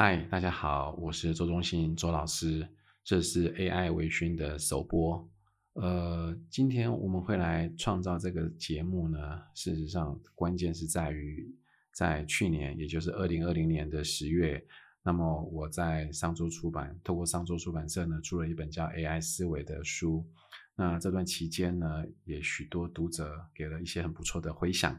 嗨，大家好，我是周中信周老师，这是 AI 微醺的首播。呃，今天我们会来创造这个节目呢，事实上关键是在于，在去年，也就是二零二零年的十月，那么我在商周出版，透过商周出版社呢，出了一本叫《AI 思维》的书。那这段期间呢，也许多读者给了一些很不错的回响。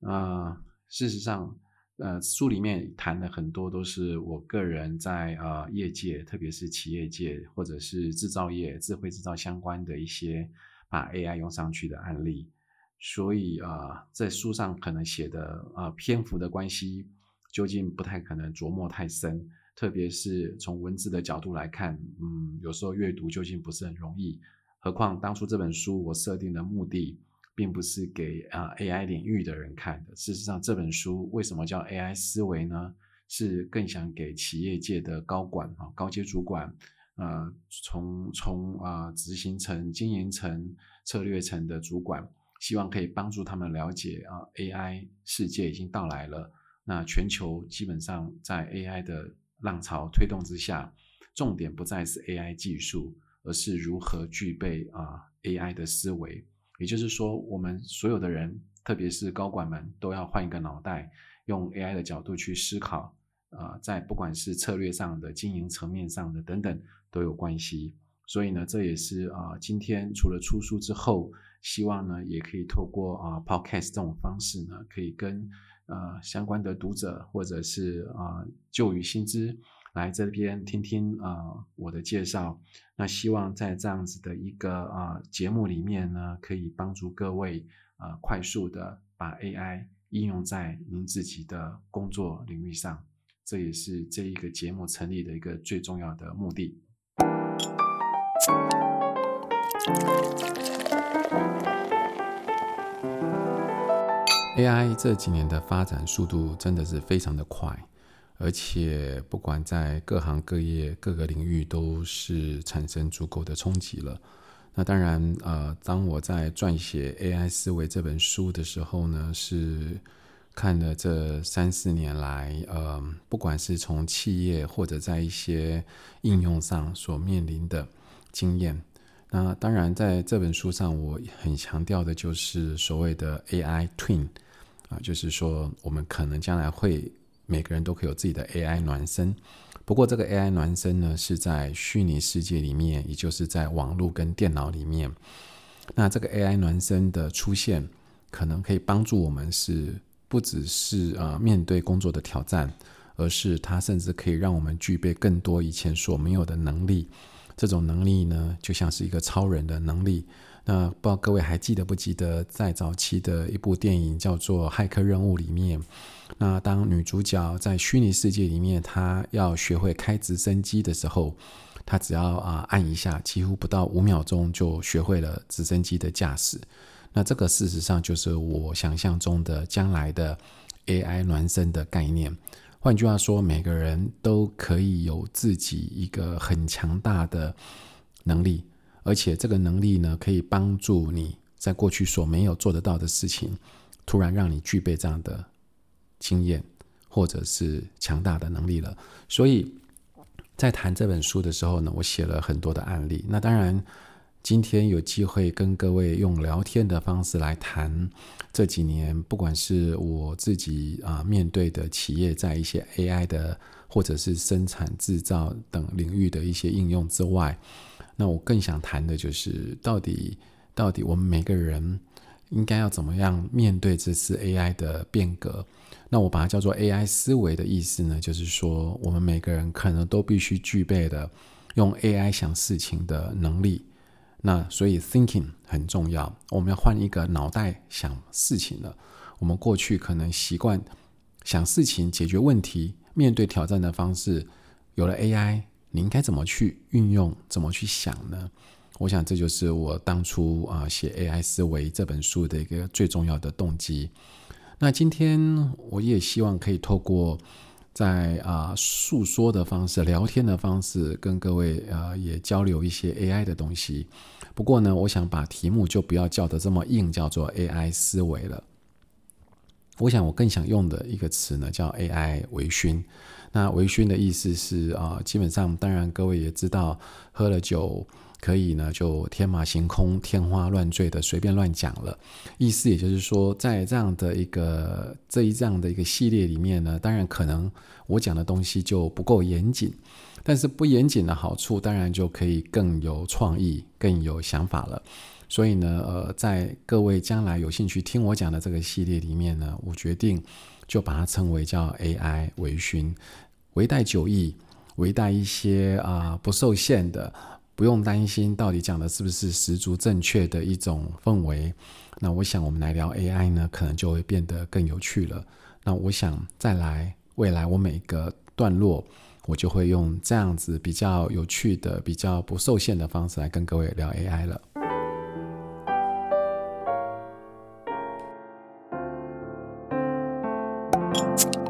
啊、事实上。呃，书里面谈的很多都是我个人在呃业界，特别是企业界或者是制造业、智慧制造相关的一些把 AI 用上去的案例，所以啊、在书上可能写的呃篇幅的关系，究竟不太可能琢磨太深，特别是从文字的角度来看，嗯，有时候阅读究竟不是很容易，何况当初这本书我设定的目的。并不是给啊 AI 领域的人看的。事实上，这本书为什么叫 AI 思维呢？是更想给企业界的高管啊、高阶主管，呃，从从啊执行层、经营层、策略层的主管，希望可以帮助他们了解啊 AI 世界已经到来了。那全球基本上在 AI 的浪潮推动之下，重点不再是 AI 技术，而是如何具备啊 AI 的思维。也就是说，我们所有的人，特别是高管们，都要换一个脑袋，用 AI 的角度去思考。啊、在不管是策略上的、经营层面上的等等，都有关系。所以呢，这也是啊、今天除了出书之后，希望呢，也可以透过啊、Podcast 这种方式呢，可以跟呃相关的读者或者是啊旧与新知。来这边听听啊、呃、我的介绍，那希望在这样子的一个啊、呃、节目里面呢，可以帮助各位啊、呃、快速的把 AI 应用在您自己的工作领域上，这也是这一个节目成立的一个最重要的目的。AI 这几年的发展速度真的是非常的快。而且，不管在各行各业、各个领域，都是产生足够的冲击了。那当然，呃，当我在撰写《AI 思维》这本书的时候呢，是看了这三四年来，呃，不管是从企业或者在一些应用上所面临的经验。那当然，在这本书上，我很强调的就是所谓的 AI Twin 啊，就是说我们可能将来会。每个人都可以有自己的 AI 孪生，不过这个 AI 孪生呢，是在虚拟世界里面，也就是在网络跟电脑里面。那这个 AI 孪生的出现，可能可以帮助我们是不只是呃面对工作的挑战，而是它甚至可以让我们具备更多以前所没有的能力。这种能力呢，就像是一个超人的能力。那不知道各位还记得不记得，在早期的一部电影叫做《骇客任务》里面，那当女主角在虚拟世界里面，她要学会开直升机的时候，她只要啊按一下，几乎不到五秒钟就学会了直升机的驾驶。那这个事实上就是我想象中的将来的 AI 孪生的概念。换句话说，每个人都可以有自己一个很强大的能力。而且这个能力呢，可以帮助你在过去所没有做得到的事情，突然让你具备这样的经验，或者是强大的能力了。所以在谈这本书的时候呢，我写了很多的案例。那当然，今天有机会跟各位用聊天的方式来谈这几年，不管是我自己啊面对的企业在一些 AI 的或者是生产制造等领域的一些应用之外。那我更想谈的就是，到底到底我们每个人应该要怎么样面对这次 AI 的变革？那我把它叫做 AI 思维的意思呢，就是说我们每个人可能都必须具备的用 AI 想事情的能力。那所以 thinking 很重要，我们要换一个脑袋想事情了。我们过去可能习惯想事情、解决问题、面对挑战的方式，有了 AI。你应该怎么去运用，怎么去想呢？我想这就是我当初啊写《AI 思维》这本书的一个最重要的动机。那今天我也希望可以透过在啊诉说的方式、聊天的方式，跟各位啊也交流一些 AI 的东西。不过呢，我想把题目就不要叫得这么硬，叫做 AI 思维了。我想我更想用的一个词呢，叫 AI 微醺。那微醺的意思是啊、基本上当然各位也知道，喝了酒可以呢就天马行空、天花乱坠的随便乱讲了。意思也就是说，在这样的一个这一这样的一个系列里面呢，当然可能我讲的东西就不够严谨，但是不严谨的好处，当然就可以更有创意、更有想法了。所以呢，呃，在各位将来有兴趣听我讲的这个系列里面呢，我决定就把它称为叫 AI 微醺，微带酒意，微带一些啊、不受限的，不用担心到底讲的是不是十足正确的一种氛围。那我想我们来聊 AI 呢，可能就会变得更有趣了。那我想再来未来我每个段落，我就会用这样子比较有趣的、比较不受限的方式来跟各位聊 AI 了。Bye.